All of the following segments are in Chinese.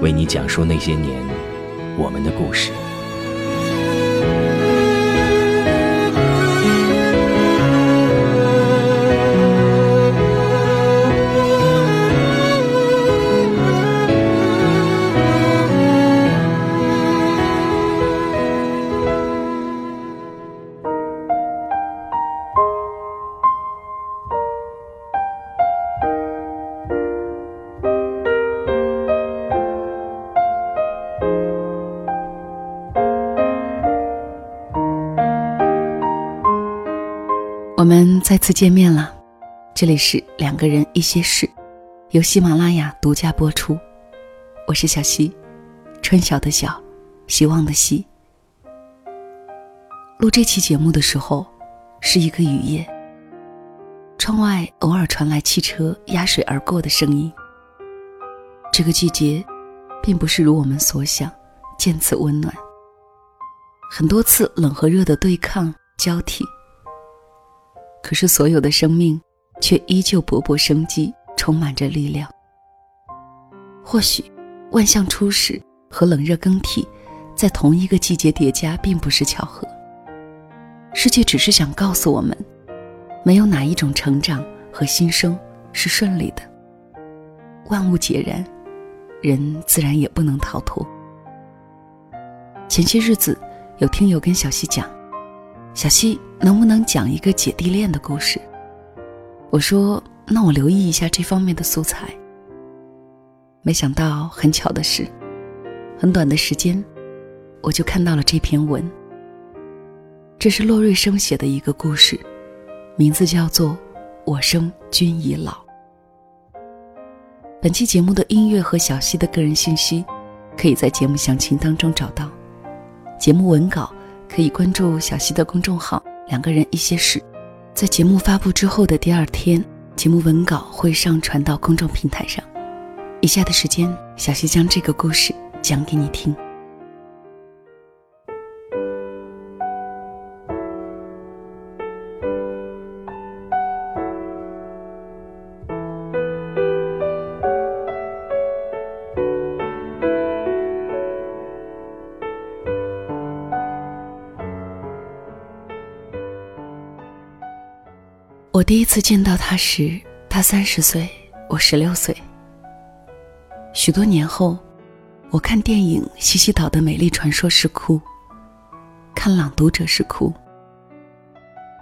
为你讲述那些年我们的故事。再次见面了，这里是两个人一些事，由喜马拉雅独家播出。我是小溪，春晓的晓，希望的希。录这期节目的时候，是一个雨夜，窗外偶尔传来汽车压水而过的声音。这个季节，并不是如我们所想，见此温暖，很多次冷和热的对抗交替。可是，所有的生命却依旧勃勃生机，充满着力量。或许，万象初始和冷热更替，在同一个季节叠加，并不是巧合。世界只是想告诉我们，没有哪一种成长和新生是顺利的。万物皆然，人自然也不能逃脱。前些日子，有听友跟小溪讲。小溪能不能讲一个姐弟恋的故事？我说，那我留意一下这方面的素材。没想到，很巧的是，很短的时间，我就看到了这篇文。这是洛瑞生写的一个故事，名字叫做《我生君已老》。本期节目的音乐和小溪的个人信息，可以在节目详情当中找到。节目文稿。可以关注小溪的公众号“两个人一些事”，在节目发布之后的第二天，节目文稿会上传到公众平台上。以下的时间，小溪将这个故事讲给你听。我第一次见到他时，他三十岁，我十六岁。许多年后，我看电影《西西岛的美丽传说》是哭，看《朗读者》是哭，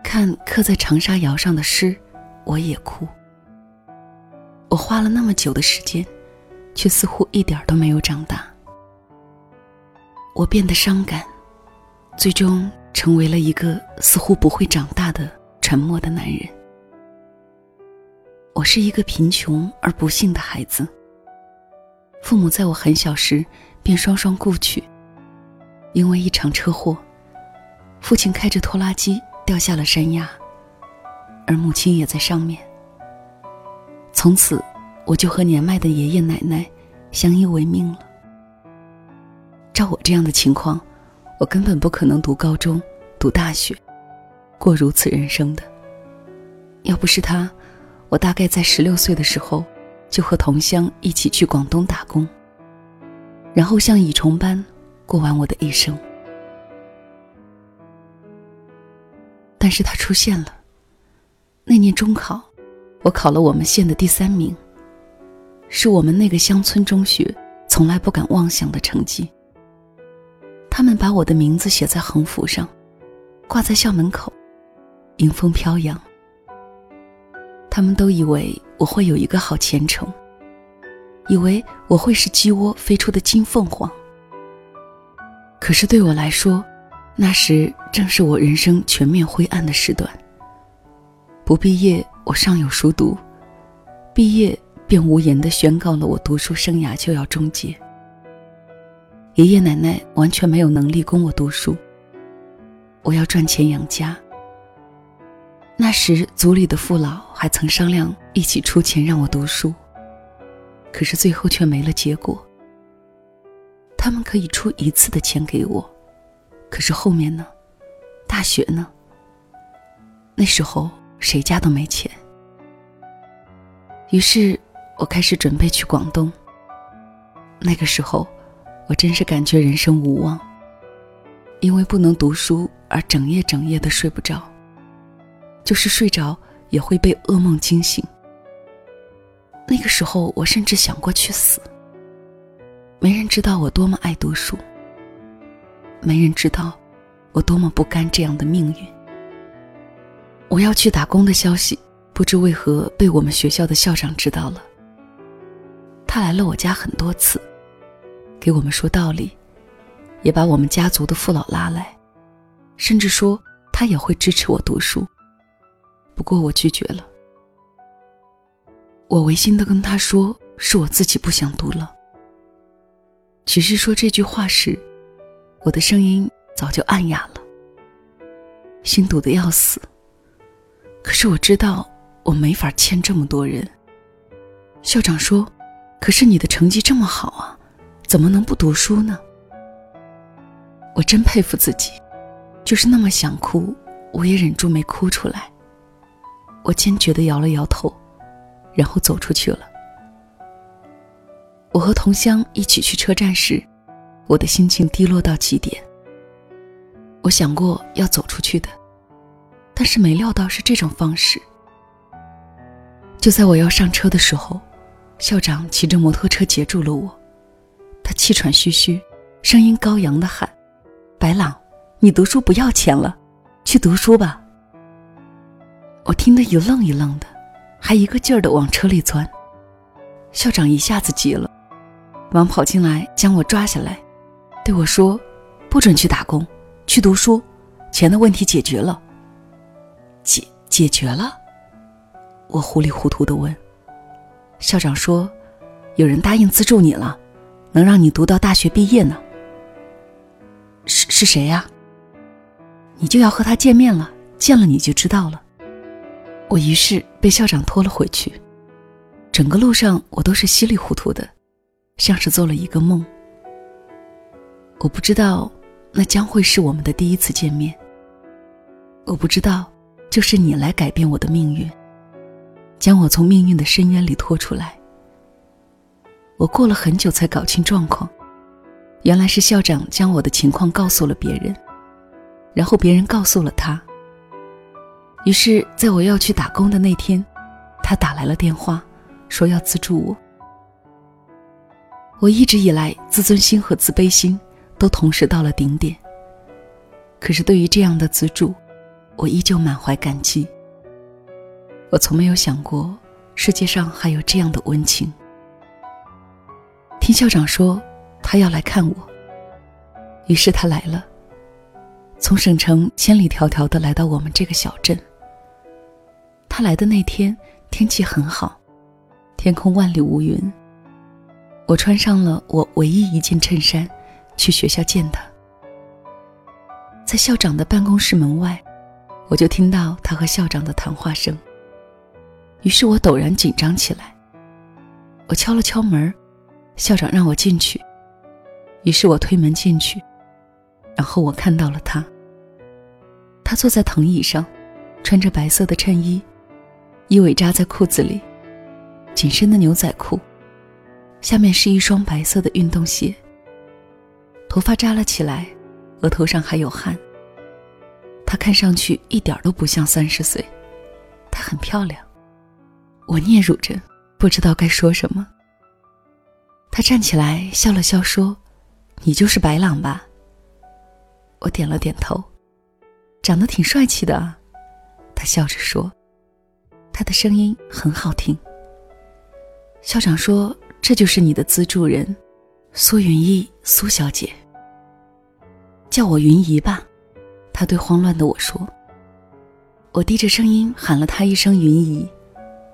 看刻在长沙窑上的诗，我也哭。我花了那么久的时间，却似乎一点都没有长大。我变得伤感，最终成为了一个似乎不会长大的沉默的男人。我是一个贫穷而不幸的孩子。父母在我很小时便双双故去，因为一场车祸，父亲开着拖拉机掉下了山崖，而母亲也在上面。从此，我就和年迈的爷爷奶奶相依为命了。照我这样的情况，我根本不可能读高中、读大学，过如此人生的。要不是他。我大概在十六岁的时候，就和同乡一起去广东打工，然后像蚁虫般过完我的一生。但是他出现了。那年中考，我考了我们县的第三名，是我们那个乡村中学从来不敢妄想的成绩。他们把我的名字写在横幅上，挂在校门口，迎风飘扬。他们都以为我会有一个好前程，以为我会是鸡窝飞出的金凤凰。可是对我来说，那时正是我人生全面灰暗的时段。不毕业，我尚有书读；毕业，便无言地宣告了我读书生涯就要终结。爷爷奶奶完全没有能力供我读书，我要赚钱养家。那时族里的父老还曾商量一起出钱让我读书，可是最后却没了结果。他们可以出一次的钱给我，可是后面呢？大学呢？那时候谁家都没钱。于是我开始准备去广东。那个时候。我真是感觉人生无望，因为不能读书而整夜整夜的睡不着，就是睡着也会被噩梦惊醒。那个时候，我甚至想过去死。没人知道我多么爱读书，没人知道我多么不甘这样的命运。我要去打工的消息，不知为何被我们学校的校长知道了。他来了我家很多次。给我们说道理，也把我们家族的父老拉来，甚至说他也会支持我读书。不过我拒绝了。我违心的跟他说，是我自己不想读了。只是说这句话时，我的声音早就暗哑了，心堵得要死。可是我知道我没法欠这么多人。校长说：“可是你的成绩这么好啊。”怎么能不读书呢？我真佩服自己，就是那么想哭，我也忍住没哭出来。我坚决的摇了摇头，然后走出去了。我和同乡一起去车站时，我的心情低落到极点。我想过要走出去的，但是没料到是这种方式。就在我要上车的时候，校长骑着摩托车截住了我。他气喘吁吁，声音高扬的喊：“白朗，你读书不要钱了，去读书吧。”我听得一愣一愣的，还一个劲儿的往车里钻。校长一下子急了，忙跑进来将我抓下来，对我说：“不准去打工，去读书，钱的问题解决了。”解解决了？我糊里糊涂的问。校长说：“有人答应资助你了。”能让你读到大学毕业呢？是是谁呀？你就要和他见面了，见了你就知道了。我于是被校长拖了回去，整个路上我都是稀里糊涂的，像是做了一个梦。我不知道那将会是我们的第一次见面。我不知道，就是你来改变我的命运，将我从命运的深渊里拖出来。我过了很久才搞清状况，原来是校长将我的情况告诉了别人，然后别人告诉了他。于是，在我要去打工的那天，他打来了电话，说要资助我。我一直以来自尊心和自卑心都同时到了顶点，可是对于这样的资助，我依旧满怀感激。我从没有想过世界上还有这样的温情。听校长说，他要来看我。于是他来了，从省城千里迢迢的来到我们这个小镇。他来的那天天气很好，天空万里无云。我穿上了我唯一一件衬衫，去学校见他。在校长的办公室门外，我就听到他和校长的谈话声。于是我陡然紧张起来。我敲了敲门。校长让我进去，于是我推门进去，然后我看到了他。他坐在藤椅上，穿着白色的衬衣，衣尾扎在裤子里，紧身的牛仔裤，下面是一双白色的运动鞋。头发扎了起来，额头上还有汗。她看上去一点都不像三十岁，她很漂亮。我嗫嚅着，不知道该说什么。他站起来笑了笑说：“你就是白朗吧？”我点了点头，长得挺帅气的。他笑着说：“他的声音很好听。”校长说：“这就是你的资助人，苏云逸，苏小姐。叫我云姨吧。”他对慌乱的我说。我低着声音喊了他一声“云姨”，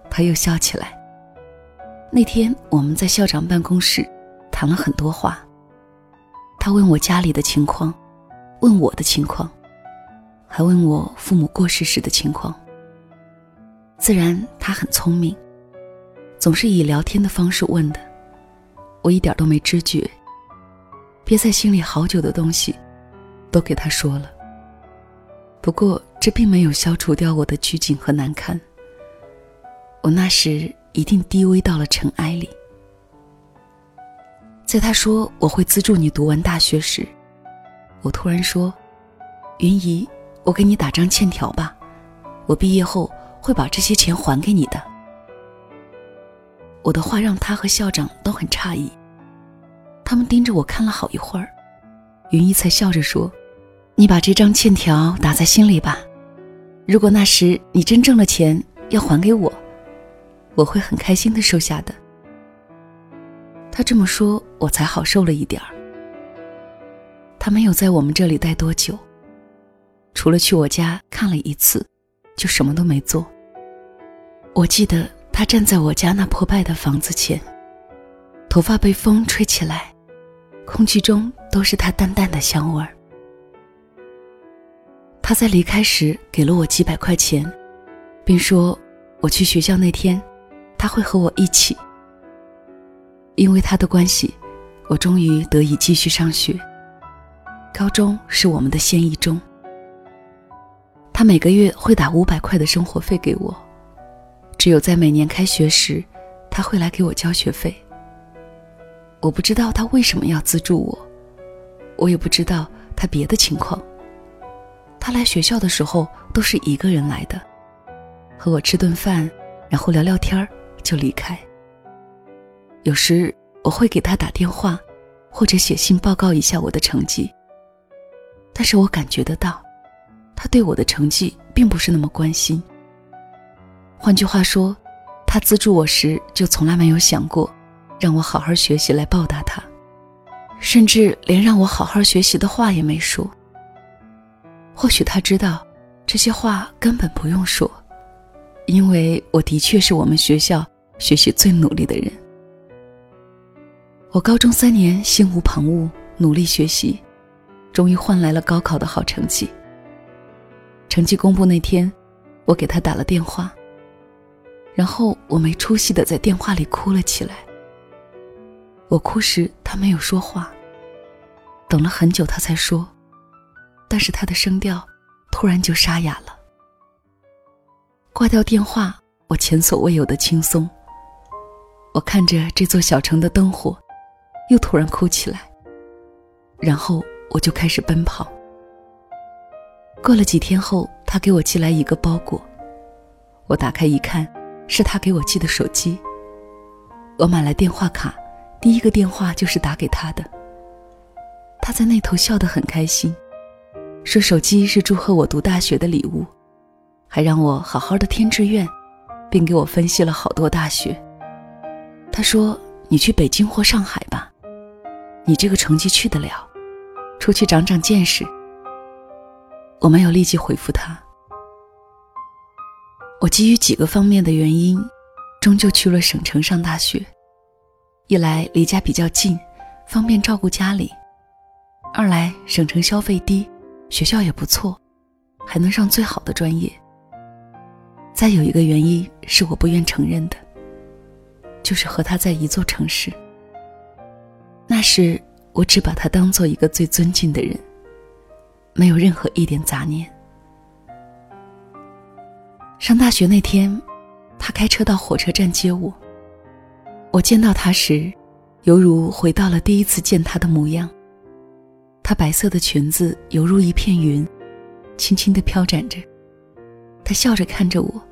他又笑起来。那天我们在校长办公室谈了很多话。他问我家里的情况，问我的情况，还问我父母过世时的情况。自然，他很聪明，总是以聊天的方式问的。我一点都没知觉，憋在心里好久的东西，都给他说了。不过，这并没有消除掉我的拘谨和难堪。我那时一定低微到了尘埃里。在他说我会资助你读完大学时，我突然说：“云姨，我给你打张欠条吧，我毕业后会把这些钱还给你的。”我的话让他和校长都很诧异，他们盯着我看了好一会儿，云姨才笑着说。你把这张欠条打在心里吧。如果那时你真挣了钱要还给我，我会很开心的收下的。他这么说，我才好受了一点儿。他没有在我们这里待多久，除了去我家看了一次，就什么都没做。我记得他站在我家那破败的房子前，头发被风吹起来，空气中都是他淡淡的香味儿。他在离开时给了我几百块钱，并说我去学校那天，他会和我一起。因为他的关系，我终于得以继续上学。高中是我们的县一中。他每个月会打五百块的生活费给我，只有在每年开学时，他会来给我交学费。我不知道他为什么要资助我，我也不知道他别的情况。他来学校的时候都是一个人来的，和我吃顿饭，然后聊聊天儿就离开。有时我会给他打电话，或者写信报告一下我的成绩。但是我感觉得到，他对我的成绩并不是那么关心。换句话说，他资助我时就从来没有想过让我好好学习来报答他，甚至连让我好好学习的话也没说。或许他知道，这些话根本不用说，因为我的确是我们学校学习最努力的人。我高中三年心无旁骛，努力学习，终于换来了高考的好成绩。成绩公布那天，我给他打了电话，然后我没出息的在电话里哭了起来。我哭时，他没有说话，等了很久，他才说。但是他的声调突然就沙哑了。挂掉电话，我前所未有的轻松。我看着这座小城的灯火，又突然哭起来。然后我就开始奔跑。过了几天后，他给我寄来一个包裹，我打开一看，是他给我寄的手机。我买来电话卡，第一个电话就是打给他的。他在那头笑得很开心。说手机是祝贺我读大学的礼物，还让我好好的填志愿，并给我分析了好多大学。他说：“你去北京或上海吧，你这个成绩去得了，出去长长见识。”我没有立即回复他。我基于几个方面的原因，终究去了省城上大学。一来离家比较近，方便照顾家里；二来省城消费低。学校也不错，还能上最好的专业。再有一个原因是我不愿承认的，就是和他在一座城市。那时我只把他当做一个最尊敬的人，没有任何一点杂念。上大学那天，他开车到火车站接我。我见到他时，犹如回到了第一次见他的模样。他白色的裙子犹如一片云，轻轻地飘展着。他笑着看着我，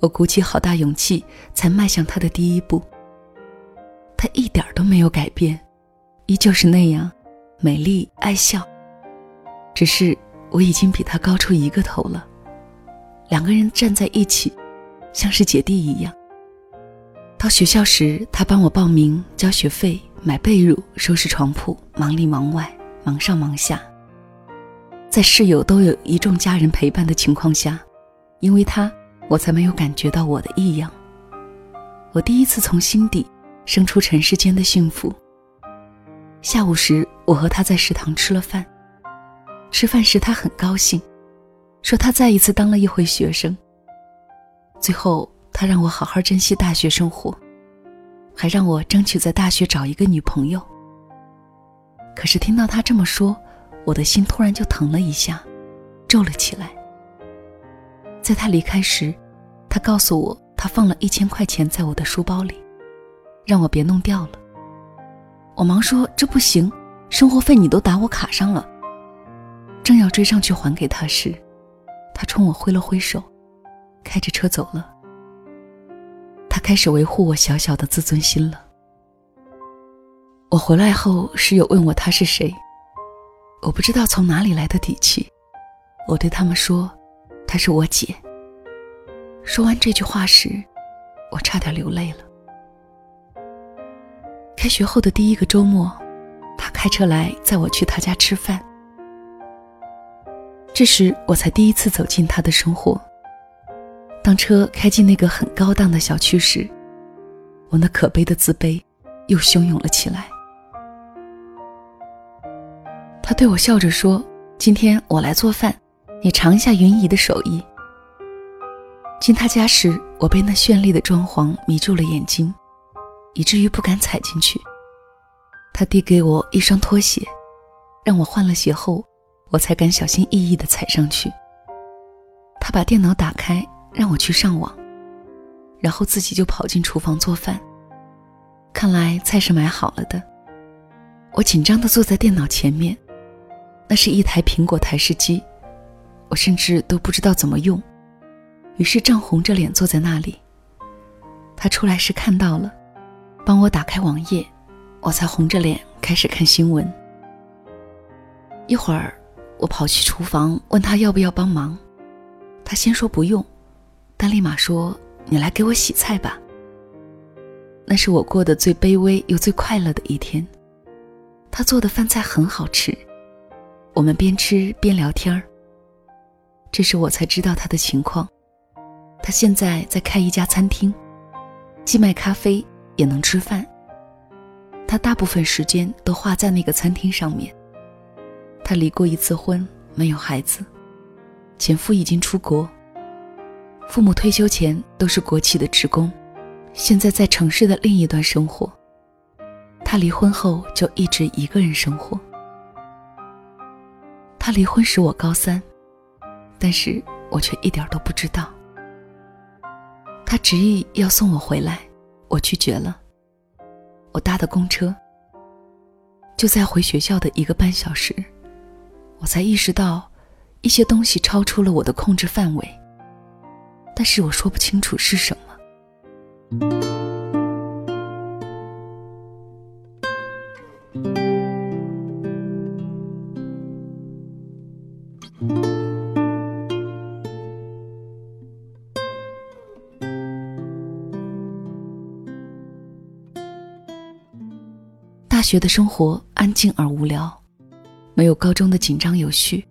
我鼓起好大勇气才迈向他的第一步。他一点都没有改变，依旧是那样美丽爱笑。只是我已经比他高出一个头了，两个人站在一起，像是姐弟一样。到学校时，他帮我报名、交学费、买被褥、收拾床铺，忙里忙外，忙上忙下。在室友都有一众家人陪伴的情况下，因为他，我才没有感觉到我的异样。我第一次从心底生出尘世间的幸福。下午时，我和他在食堂吃了饭。吃饭时，他很高兴，说他再一次当了一回学生。最后，他让我好好珍惜大学生活，还让我争取在大学找一个女朋友。可是听到他这么说，我的心突然就疼了一下，皱了起来。在他离开时，他告诉我。他放了一千块钱在我的书包里，让我别弄掉了。我忙说这不行，生活费你都打我卡上了。正要追上去还给他时，他冲我挥了挥手，开着车走了。他开始维护我小小的自尊心了。我回来后，室友问我他是谁，我不知道从哪里来的底气，我对他们说，她是我姐。说完这句话时，我差点流泪了。开学后的第一个周末，他开车来载我去他家吃饭。这时我才第一次走进他的生活。当车开进那个很高档的小区时，我那可悲的自卑又汹涌了起来。他对我笑着说：“今天我来做饭，你尝一下云姨的手艺。”进他家时，我被那绚丽的装潢迷住了眼睛，以至于不敢踩进去。他递给我一双拖鞋，让我换了鞋后，我才敢小心翼翼地踩上去。他把电脑打开，让我去上网，然后自己就跑进厨房做饭。看来菜是买好了的。我紧张地坐在电脑前面，那是一台苹果台式机，我甚至都不知道怎么用。于是涨红着脸坐在那里。他出来时看到了，帮我打开网页，我才红着脸开始看新闻。一会儿，我跑去厨房问他要不要帮忙，他先说不用，但立马说：“你来给我洗菜吧。”那是我过得最卑微又最快乐的一天。他做的饭菜很好吃，我们边吃边聊天儿。这时我才知道他的情况。他现在在开一家餐厅，既卖咖啡也能吃饭。他大部分时间都花在那个餐厅上面。他离过一次婚，没有孩子，前夫已经出国，父母退休前都是国企的职工，现在在城市的另一端生活。他离婚后就一直一个人生活。他离婚时我高三，但是我却一点都不知道。他执意要送我回来，我拒绝了。我搭的公车，就在回学校的一个半小时，我才意识到，一些东西超出了我的控制范围。但是我说不清楚是什么。大学的生活安静而无聊，没有高中的紧张有序，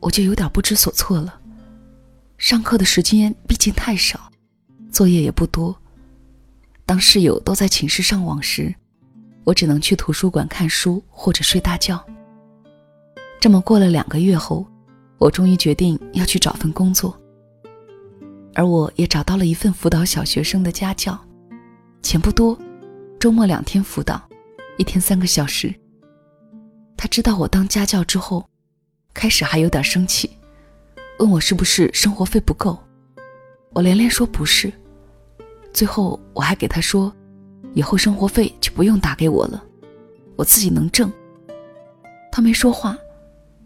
我就有点不知所措了。上课的时间毕竟太少，作业也不多。当室友都在寝室上网时，我只能去图书馆看书或者睡大觉。这么过了两个月后，我终于决定要去找份工作，而我也找到了一份辅导小学生的家教，钱不多，周末两天辅导。一天三个小时。他知道我当家教之后，开始还有点生气，问我是不是生活费不够。我连连说不是。最后我还给他说，以后生活费就不用打给我了，我自己能挣。他没说话，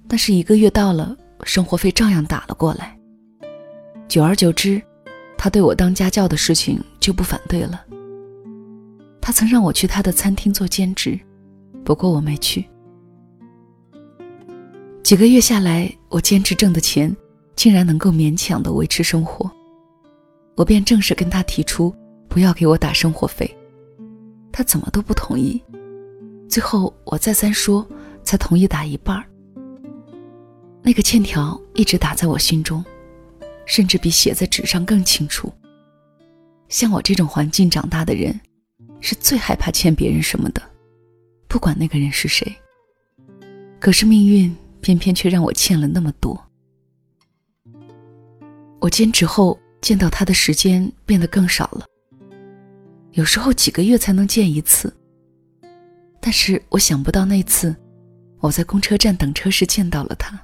但是一个月到了，生活费照样打了过来。久而久之，他对我当家教的事情就不反对了。他曾让我去他的餐厅做兼职，不过我没去。几个月下来，我兼职挣的钱竟然能够勉强的维持生活，我便正式跟他提出不要给我打生活费，他怎么都不同意。最后我再三说，才同意打一半儿。那个欠条一直打在我心中，甚至比写在纸上更清楚。像我这种环境长大的人，是最害怕欠别人什么的，不管那个人是谁。可是命运偏偏却让我欠了那么多。我兼职后见到他的时间变得更少了，有时候几个月才能见一次。但是我想不到那次，我在公车站等车时见到了他。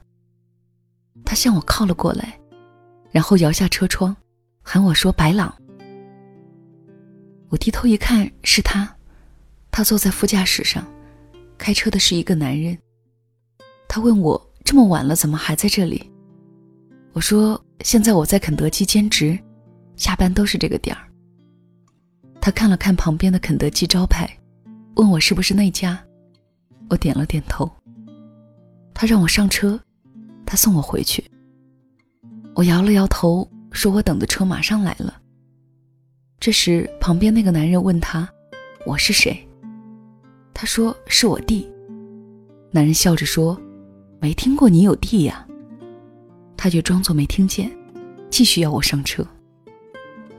他向我靠了过来，然后摇下车窗，喊我说：“白朗。”我低头一看，是他。他坐在副驾驶上，开车的是一个男人。他问我：“这么晚了，怎么还在这里？”我说：“现在我在肯德基兼职，下班都是这个点儿。”他看了看旁边的肯德基招牌，问我是不是那家。我点了点头。他让我上车。他送我回去，我摇了摇头，说我等的车马上来了。这时，旁边那个男人问他：“我是谁？”他说：“是我弟。”男人笑着说：“没听过你有弟呀。”他却装作没听见，继续要我上车。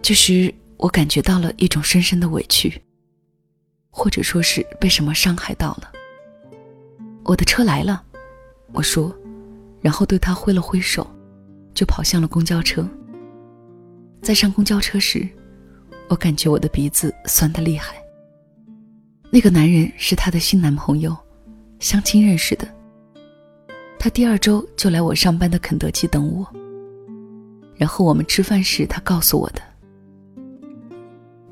这时，我感觉到了一种深深的委屈，或者说是被什么伤害到了。我的车来了，我说。然后对他挥了挥手，就跑向了公交车。在上公交车时，我感觉我的鼻子酸得厉害。那个男人是她的新男朋友，相亲认识的。他第二周就来我上班的肯德基等我。然后我们吃饭时，他告诉我的。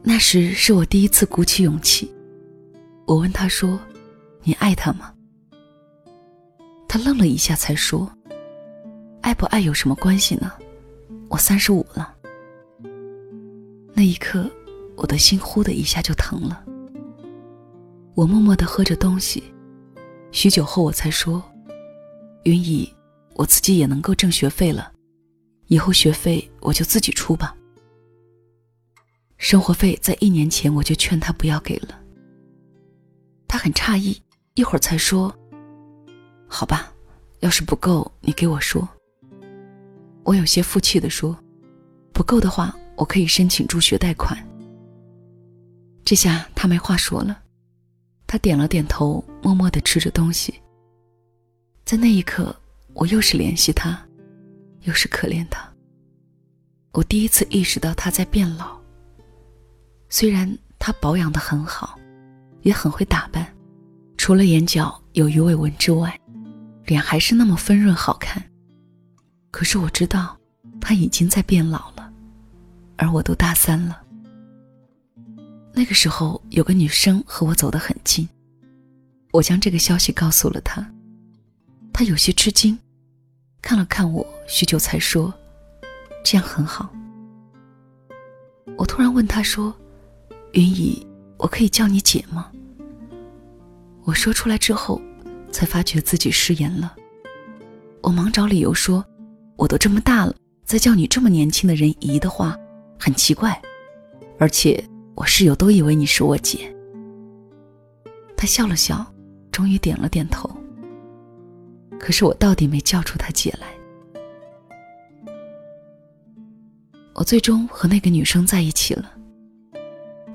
那时是我第一次鼓起勇气，我问他说：“你爱他吗？”他愣了一下，才说：“爱不爱有什么关系呢？我三十五了。”那一刻，我的心忽的一下就疼了。我默默的喝着东西，许久后我才说：“云姨，我自己也能够挣学费了，以后学费我就自己出吧。”生活费在一年前我就劝他不要给了。他很诧异，一会儿才说。好吧，要是不够，你给我说。我有些负气的说：“不够的话，我可以申请助学贷款。”这下他没话说了，他点了点头，默默的吃着东西。在那一刻，我又是怜惜他，又是可怜他。我第一次意识到他在变老。虽然他保养的很好，也很会打扮，除了眼角有鱼尾纹之外。脸还是那么丰润好看，可是我知道他已经在变老了，而我都大三了。那个时候有个女生和我走得很近，我将这个消息告诉了她，他有些吃惊，看了看我，许久才说：“这样很好。”我突然问他说：“云姨，我可以叫你姐吗？”我说出来之后。才发觉自己失言了，我忙找理由说：“我都这么大了，再叫你这么年轻的人姨的话，很奇怪。而且我室友都以为你是我姐。”他笑了笑，终于点了点头。可是我到底没叫出他姐来。我最终和那个女生在一起了。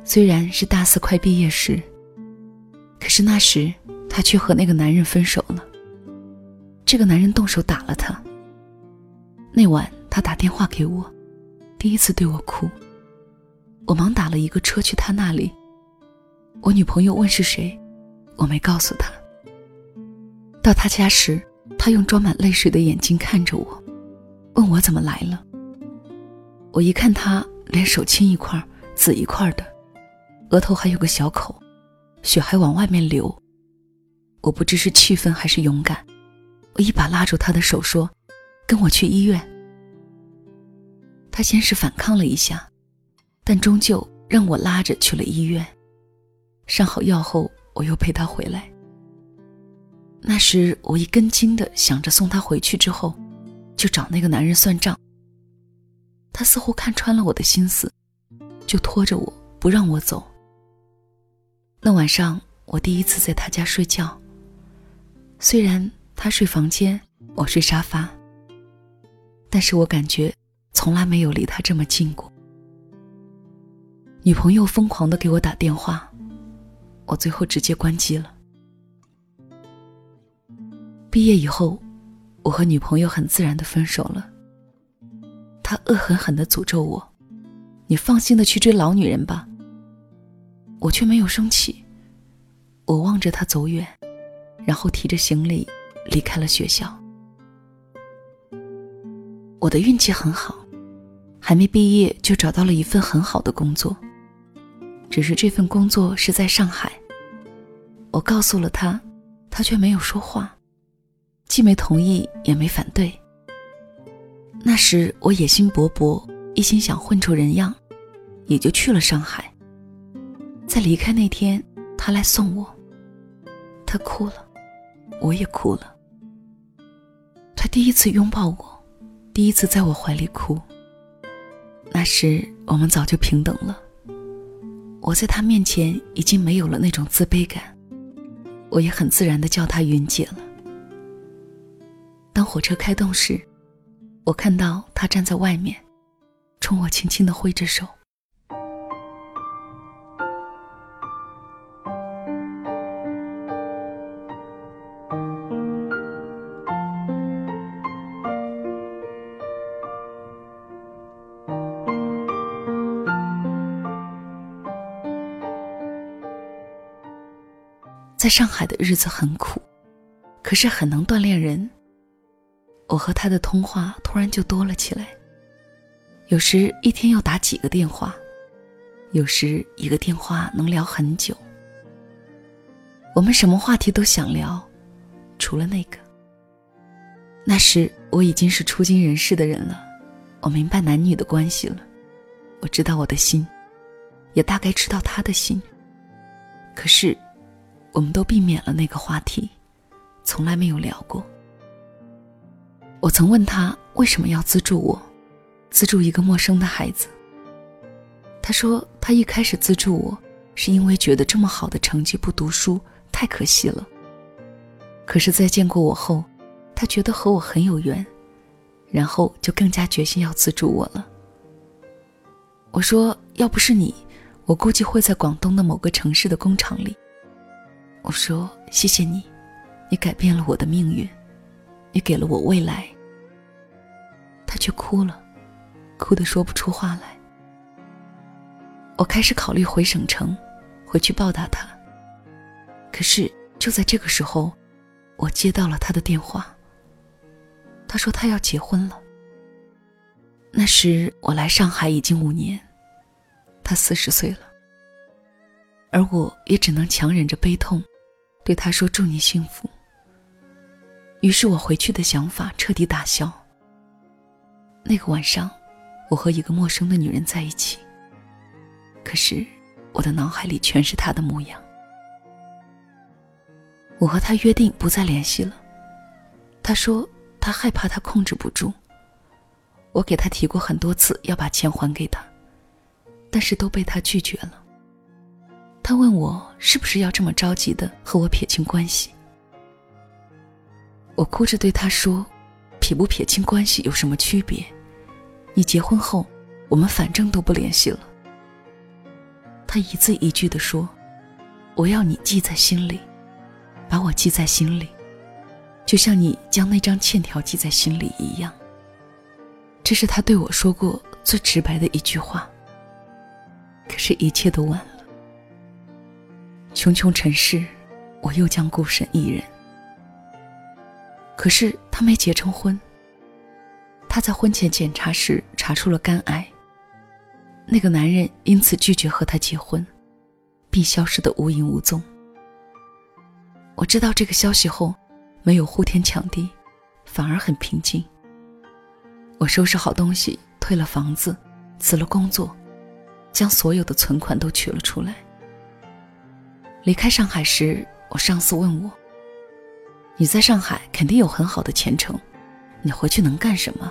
虽然是大四快毕业时，可是那时。他却和那个男人分手了。这个男人动手打了他。那晚他打电话给我，第一次对我哭。我忙打了一个车去他那里。我女朋友问是谁，我没告诉他。到他家时，他用装满泪水的眼睛看着我，问我怎么来了。我一看他脸手青一块紫一块的，额头还有个小口，血还往外面流。我不知是气愤还是勇敢，我一把拉住他的手说：“跟我去医院。”他先是反抗了一下，但终究让我拉着去了医院。上好药后，我又陪他回来。那时我一根筋的想着送他回去之后，就找那个男人算账。他似乎看穿了我的心思，就拖着我不让我走。那晚上我第一次在他家睡觉。虽然他睡房间，我睡沙发，但是我感觉从来没有离他这么近过。女朋友疯狂的给我打电话，我最后直接关机了。毕业以后，我和女朋友很自然的分手了。他恶狠狠的诅咒我：“你放心的去追老女人吧。”我却没有生气。我望着他走远，然后提着行李离开了学校。我的运气很好，还没毕业就找到了一份很好的工作。只是这份工作是在上海。我告诉了他，他却没有说话，既没同意也没反对。那时我野心勃勃，一心想混出人样，也就去了上海。在离开那天，他来送我，他哭了，我也哭了。他第一次拥抱我，第一次在我怀里哭。那时我们早就平等了。我在他面前已经没有了那种自卑感，我也很自然的叫他云姐了。当火车开动时，我看到他站在外面，冲我轻轻的挥着手。在上海的日子很苦，可是很能锻炼人。我和他的通话突然就多了起来，有时一天要打几个电话，有时一个电话能聊很久。我们什么话题都想聊，除了那个。那时我已经是出经人世的人了，我明白男女的关系了，我知道我的心，也大概知道他的心。可是。我们都避免了那个话题，从来没有聊过。我曾问他为什么要资助我，资助一个陌生的孩子。他说他一开始资助我，是因为觉得这么好的成绩不读书太可惜了。可是，在见过我后，他觉得和我很有缘，然后就更加决心要资助我了。我说要不是你，我估计会在广东的某个城市的工厂里。我说：“谢谢你，你改变了我的命运，也给了我未来。”他却哭了，哭得说不出话来。我开始考虑回省城，回去报答他。可是就在这个时候，我接到了他的电话。他说他要结婚了。那时我来上海已经五年，他四十岁了，而我也只能强忍着悲痛。对他说：“祝你幸福。”于是我回去的想法彻底打消。那个晚上，我和一个陌生的女人在一起。可是，我的脑海里全是她的模样。我和他约定不再联系了。他说他害怕他控制不住。我给他提过很多次要把钱还给他，但是都被他拒绝了。他问我是不是要这么着急的和我撇清关系？我哭着对他说：“撇不撇清关系有什么区别？你结婚后，我们反正都不联系了。”他一字一句的说：“我要你记在心里，把我记在心里，就像你将那张欠条记在心里一样。”这是他对我说过最直白的一句话。可是，一切都晚了。穷穷尘世，我又将孤身一人。可是他没结成婚。他在婚前检查时查出了肝癌。那个男人因此拒绝和他结婚，并消失的无影无踪。我知道这个消息后，没有呼天抢地，反而很平静。我收拾好东西，退了房子，辞了工作，将所有的存款都取了出来。离开上海时，我上司问我：“你在上海肯定有很好的前程，你回去能干什么？”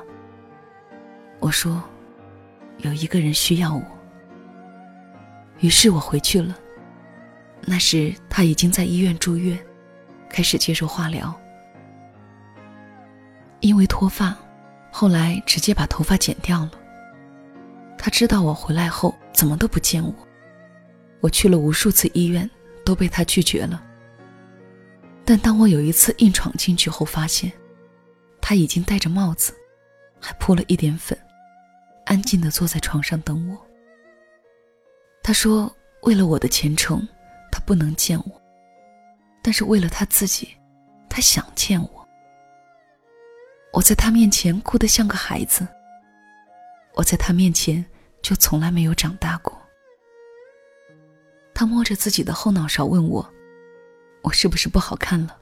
我说：“有一个人需要我。”于是我回去了。那时他已经在医院住院，开始接受化疗。因为脱发，后来直接把头发剪掉了。他知道我回来后，怎么都不见我。我去了无数次医院，都被他拒绝了。但当我有一次硬闯进去后，发现他已经戴着帽子，还铺了一点粉，安静地坐在床上等我。他说：“为了我的前程，他不能见我；但是为了他自己，他想见我。”我在他面前哭得像个孩子。我在他面前就从来没有长大过。他摸着自己的后脑勺问我：“我是不是不好看了？”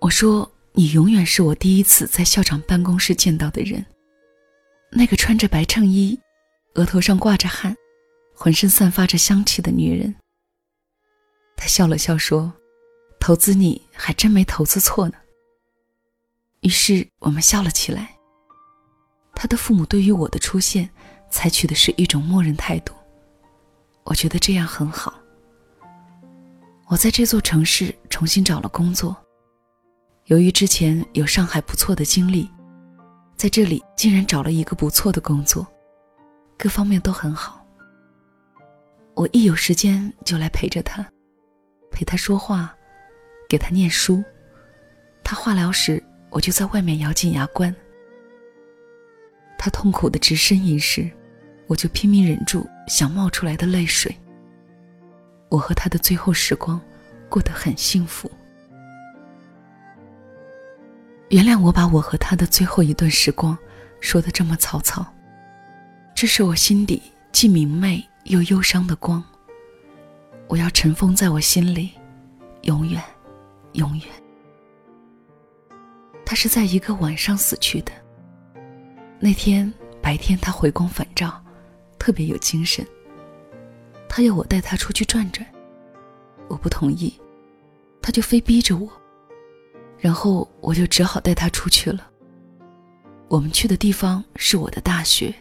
我说：“你永远是我第一次在校长办公室见到的人，那个穿着白衬衣、额头上挂着汗、浑身散发着香气的女人。”他笑了笑说：“投资你还真没投资错呢。”于是我们笑了起来。他的父母对于我的出现，采取的是一种默认态度。我觉得这样很好。我在这座城市重新找了工作，由于之前有上海不错的经历，在这里竟然找了一个不错的工作，各方面都很好。我一有时间就来陪着他，陪他说话，给他念书。他化疗时。我就在外面咬紧牙关。他痛苦的直呻吟时，我就拼命忍住想冒出来的泪水。我和他的最后时光过得很幸福。原谅我把我和他的最后一段时光说的这么草草，这是我心底既明媚又忧伤的光。我要尘封在我心里，永远，永远。他是在一个晚上死去的。那天白天他回光返照，特别有精神。他要我带他出去转转，我不同意，他就非逼着我。然后我就只好带他出去了。我们去的地方是我的大学。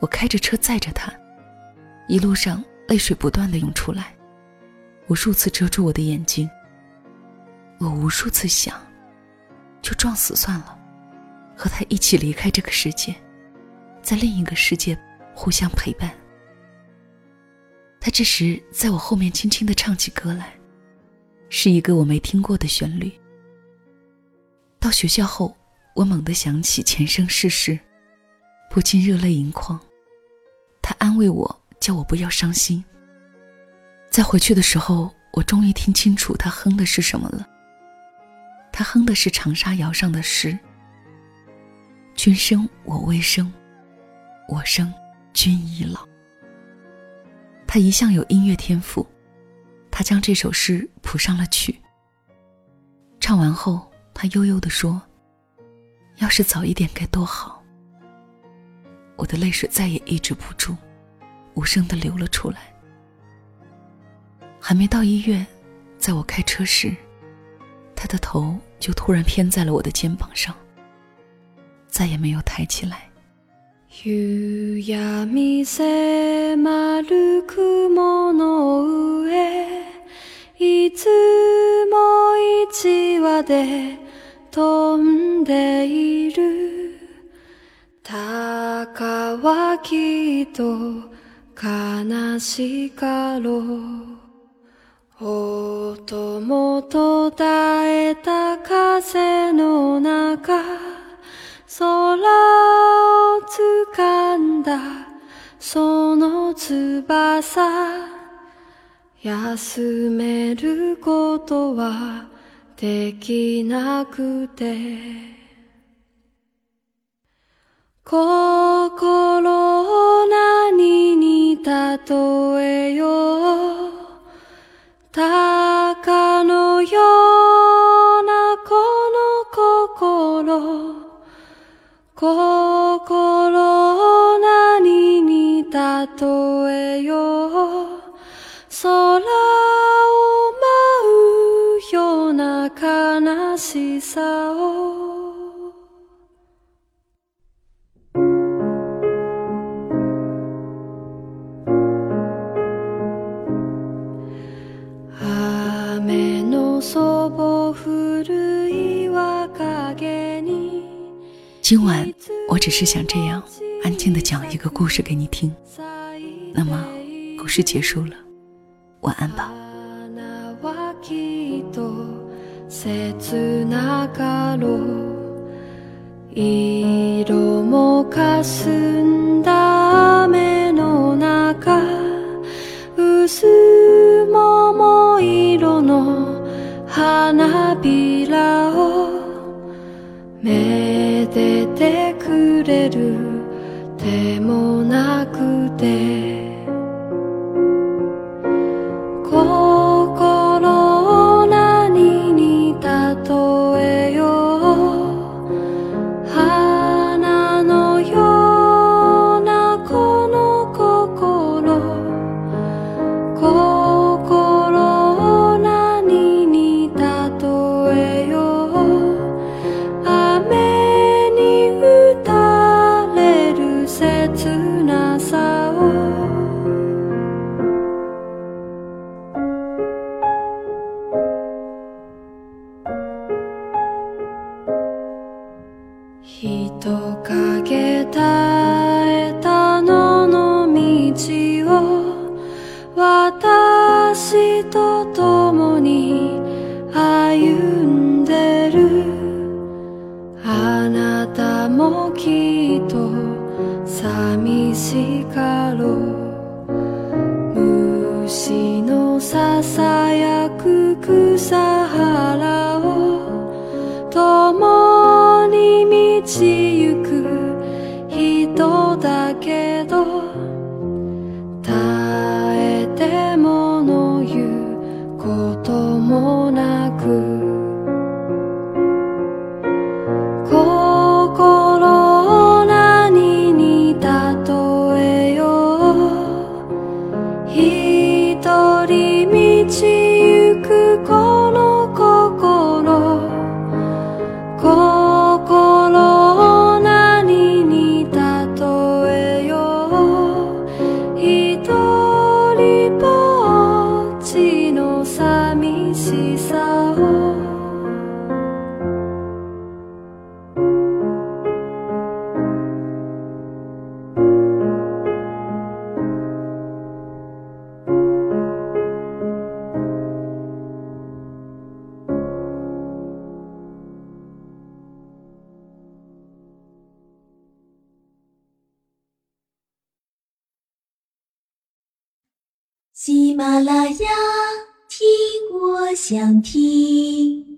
我开着车载着他，一路上泪水不断的涌出来，无数次遮住我的眼睛。我无数次想。就撞死算了，和他一起离开这个世界，在另一个世界互相陪伴。他这时在我后面轻轻地唱起歌来，是一个我没听过的旋律。到学校后，我猛地想起前生世事，不禁热泪盈眶。他安慰我，叫我不要伤心。在回去的时候，我终于听清楚他哼的是什么了。他哼的是长沙谣上的诗：“君生我未生，我生君已老。”他一向有音乐天赋，他将这首诗谱上了曲。唱完后，他悠悠地说：“要是早一点该多好。”我的泪水再也抑制不住，无声的流了出来。还没到医院，在我开车时。他的头就突然偏在了我的肩膀上，再也没有抬起来。夕闇迫る雲の上いつも一羽で飛んでいる。鷹はきっと悲しかろう。おともと絶えた風の中空を掴んだその翼休めることはできなくて心を何に例えよう心是想这样安静的讲一个故事给你听。那么故事结束了晚安吧。でもなくて」ゆく人だけど想听。